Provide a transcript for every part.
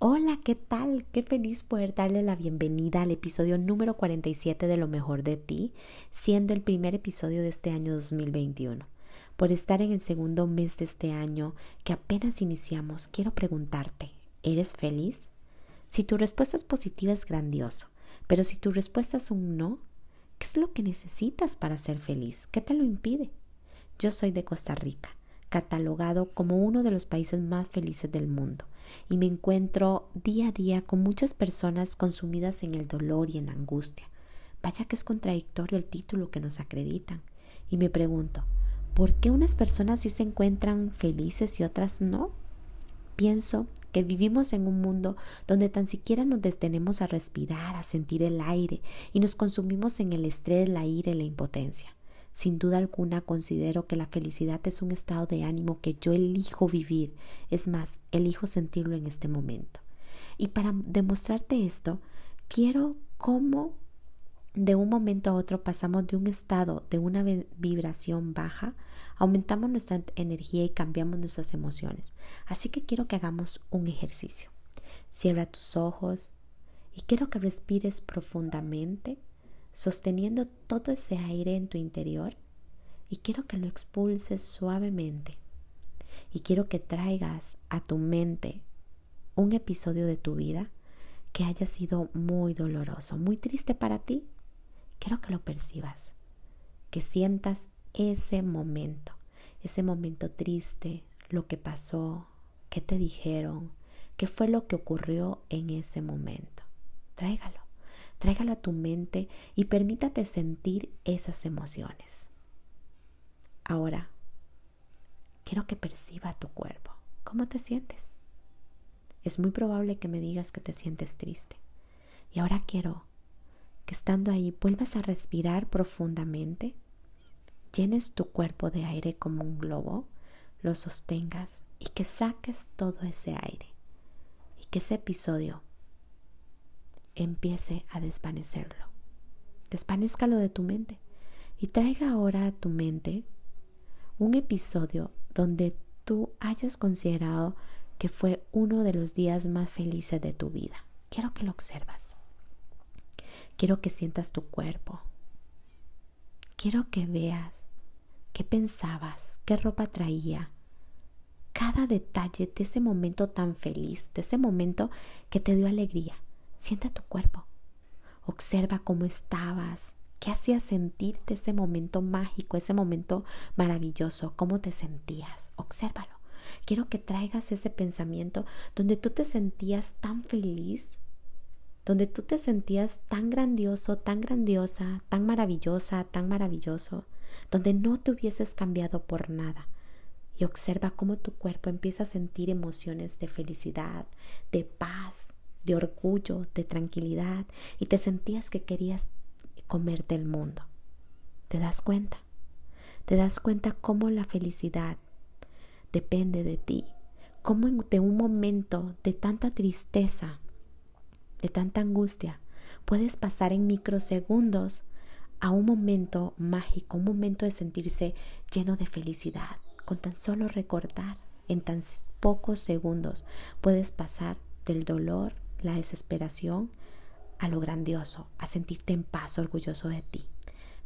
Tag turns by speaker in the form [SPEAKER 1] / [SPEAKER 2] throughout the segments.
[SPEAKER 1] Hola, ¿qué tal? Qué feliz poder darle la bienvenida al episodio número 47 de Lo mejor de ti, siendo el primer episodio de este año 2021. Por estar en el segundo mes de este año que apenas iniciamos, quiero preguntarte, ¿eres feliz? Si tu respuesta es positiva es grandioso, pero si tu respuesta es un no, ¿qué es lo que necesitas para ser feliz? ¿Qué te lo impide? Yo soy de Costa Rica, catalogado como uno de los países más felices del mundo y me encuentro día a día con muchas personas consumidas en el dolor y en la angustia. Vaya que es contradictorio el título que nos acreditan. Y me pregunto, ¿por qué unas personas sí se encuentran felices y otras no? Pienso que vivimos en un mundo donde tan siquiera nos detenemos a respirar, a sentir el aire y nos consumimos en el estrés, la ira y la impotencia. Sin duda alguna considero que la felicidad es un estado de ánimo que yo elijo vivir. Es más, elijo sentirlo en este momento. Y para demostrarte esto, quiero cómo de un momento a otro pasamos de un estado de una vibración baja, aumentamos nuestra energía y cambiamos nuestras emociones. Así que quiero que hagamos un ejercicio. Cierra tus ojos y quiero que respires profundamente sosteniendo todo ese aire en tu interior y quiero que lo expulses suavemente. Y quiero que traigas a tu mente un episodio de tu vida que haya sido muy doloroso, muy triste para ti. Quiero que lo percibas, que sientas ese momento, ese momento triste, lo que pasó, qué te dijeron, qué fue lo que ocurrió en ese momento. Tráigalo. Tráigalo a tu mente y permítate sentir esas emociones. Ahora, quiero que perciba tu cuerpo. ¿Cómo te sientes? Es muy probable que me digas que te sientes triste. Y ahora quiero que estando ahí vuelvas a respirar profundamente, llenes tu cuerpo de aire como un globo, lo sostengas y que saques todo ese aire. Y que ese episodio empiece a desvanecerlo. Desvanezcalo de tu mente y traiga ahora a tu mente un episodio donde tú hayas considerado que fue uno de los días más felices de tu vida. Quiero que lo observas. Quiero que sientas tu cuerpo. Quiero que veas qué pensabas, qué ropa traía, cada detalle de ese momento tan feliz, de ese momento que te dio alegría. Sienta tu cuerpo. Observa cómo estabas, qué hacía sentirte ese momento mágico, ese momento maravilloso, cómo te sentías. Obsérvalo. Quiero que traigas ese pensamiento donde tú te sentías tan feliz, donde tú te sentías tan grandioso, tan grandiosa, tan maravillosa, tan maravilloso, donde no te hubieses cambiado por nada. Y observa cómo tu cuerpo empieza a sentir emociones de felicidad, de paz, de orgullo, de tranquilidad y te sentías que querías comerte el mundo. ¿Te das cuenta? ¿Te das cuenta cómo la felicidad depende de ti? Cómo de un momento de tanta tristeza, de tanta angustia, puedes pasar en microsegundos a un momento mágico, un momento de sentirse lleno de felicidad. Con tan solo recordar, en tan pocos segundos, puedes pasar del dolor la desesperación a lo grandioso, a sentirte en paz, orgulloso de ti.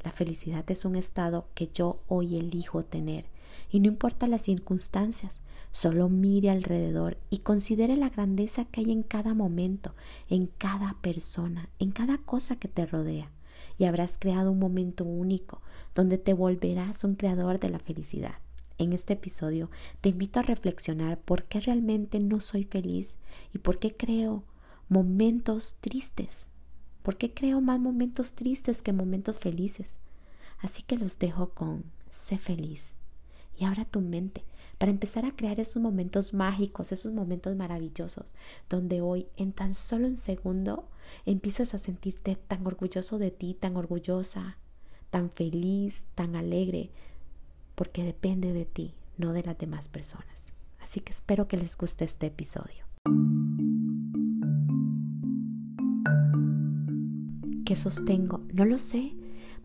[SPEAKER 1] La felicidad es un estado que yo hoy elijo tener y no importa las circunstancias, solo mire alrededor y considere la grandeza que hay en cada momento, en cada persona, en cada cosa que te rodea y habrás creado un momento único donde te volverás un creador de la felicidad. En este episodio te invito a reflexionar por qué realmente no soy feliz y por qué creo momentos tristes. ¿Por qué creo más momentos tristes que momentos felices? Así que los dejo con sé feliz. Y ahora tu mente para empezar a crear esos momentos mágicos, esos momentos maravillosos, donde hoy en tan solo un segundo empiezas a sentirte tan orgulloso de ti, tan orgullosa, tan feliz, tan alegre, porque depende de ti, no de las demás personas. Así que espero que les guste este episodio. ¿Qué sostengo? No lo sé.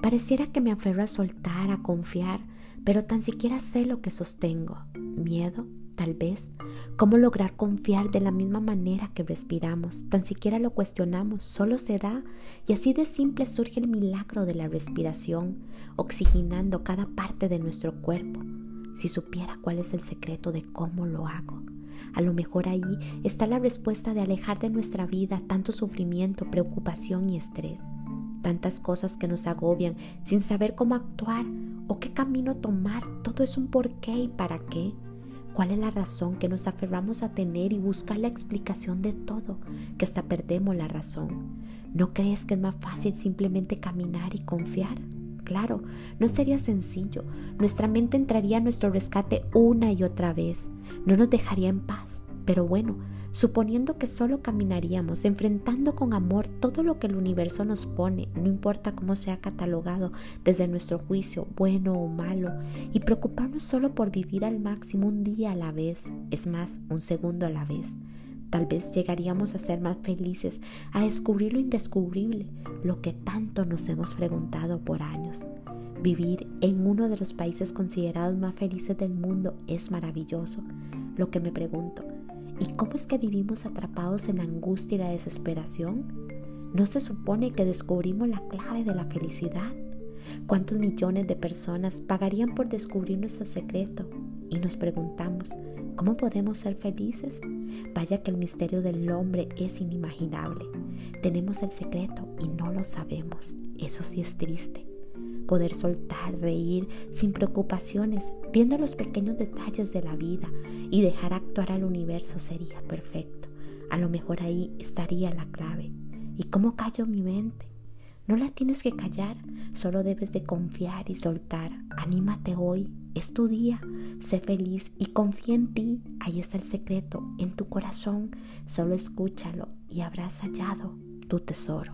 [SPEAKER 1] Pareciera que me aferro a soltar, a confiar, pero tan siquiera sé lo que sostengo. Miedo, tal vez. ¿Cómo lograr confiar de la misma manera que respiramos? Tan siquiera lo cuestionamos, solo se da y así de simple surge el milagro de la respiración, oxigenando cada parte de nuestro cuerpo. Si supiera cuál es el secreto de cómo lo hago. A lo mejor ahí está la respuesta de alejar de nuestra vida tanto sufrimiento, preocupación y estrés tantas cosas que nos agobian sin saber cómo actuar o qué camino tomar. Todo es un por qué y para qué. ¿Cuál es la razón que nos aferramos a tener y buscar la explicación de todo, que hasta perdemos la razón? ¿No crees que es más fácil simplemente caminar y confiar? Claro, no sería sencillo. Nuestra mente entraría a nuestro rescate una y otra vez. No nos dejaría en paz. Pero bueno, suponiendo que solo caminaríamos enfrentando con amor todo lo que el universo nos pone, no importa cómo sea catalogado desde nuestro juicio, bueno o malo, y preocuparnos solo por vivir al máximo un día a la vez, es más, un segundo a la vez. Tal vez llegaríamos a ser más felices, a descubrir lo indescubrible, lo que tanto nos hemos preguntado por años. Vivir en uno de los países considerados más felices del mundo es maravilloso. Lo que me pregunto, ¿Y cómo es que vivimos atrapados en la angustia y la desesperación? ¿No se supone que descubrimos la clave de la felicidad? ¿Cuántos millones de personas pagarían por descubrir nuestro secreto? Y nos preguntamos, ¿cómo podemos ser felices? Vaya que el misterio del hombre es inimaginable. Tenemos el secreto y no lo sabemos. Eso sí es triste poder soltar, reír sin preocupaciones, viendo los pequeños detalles de la vida y dejar actuar al universo sería perfecto. A lo mejor ahí estaría la clave. ¿Y cómo callo mi mente? No la tienes que callar, solo debes de confiar y soltar. Anímate hoy, es tu día, sé feliz y confía en ti. Ahí está el secreto, en tu corazón. Solo escúchalo y habrás hallado tu tesoro.